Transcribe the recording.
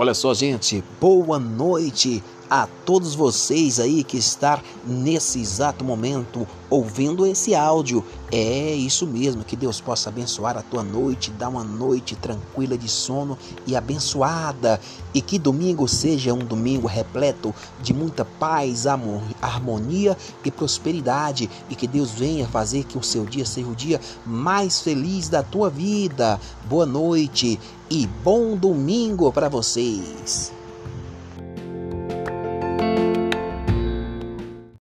Olha só, gente, boa noite a todos vocês aí que estão nesse exato momento ouvindo esse áudio. É isso mesmo, que Deus possa abençoar a tua noite, dar uma noite tranquila de sono e abençoada. E que domingo seja um domingo repleto de muita paz, harmonia e prosperidade. E que Deus venha fazer que o seu dia seja o dia mais feliz da tua vida. Boa noite e bom domingo para vocês.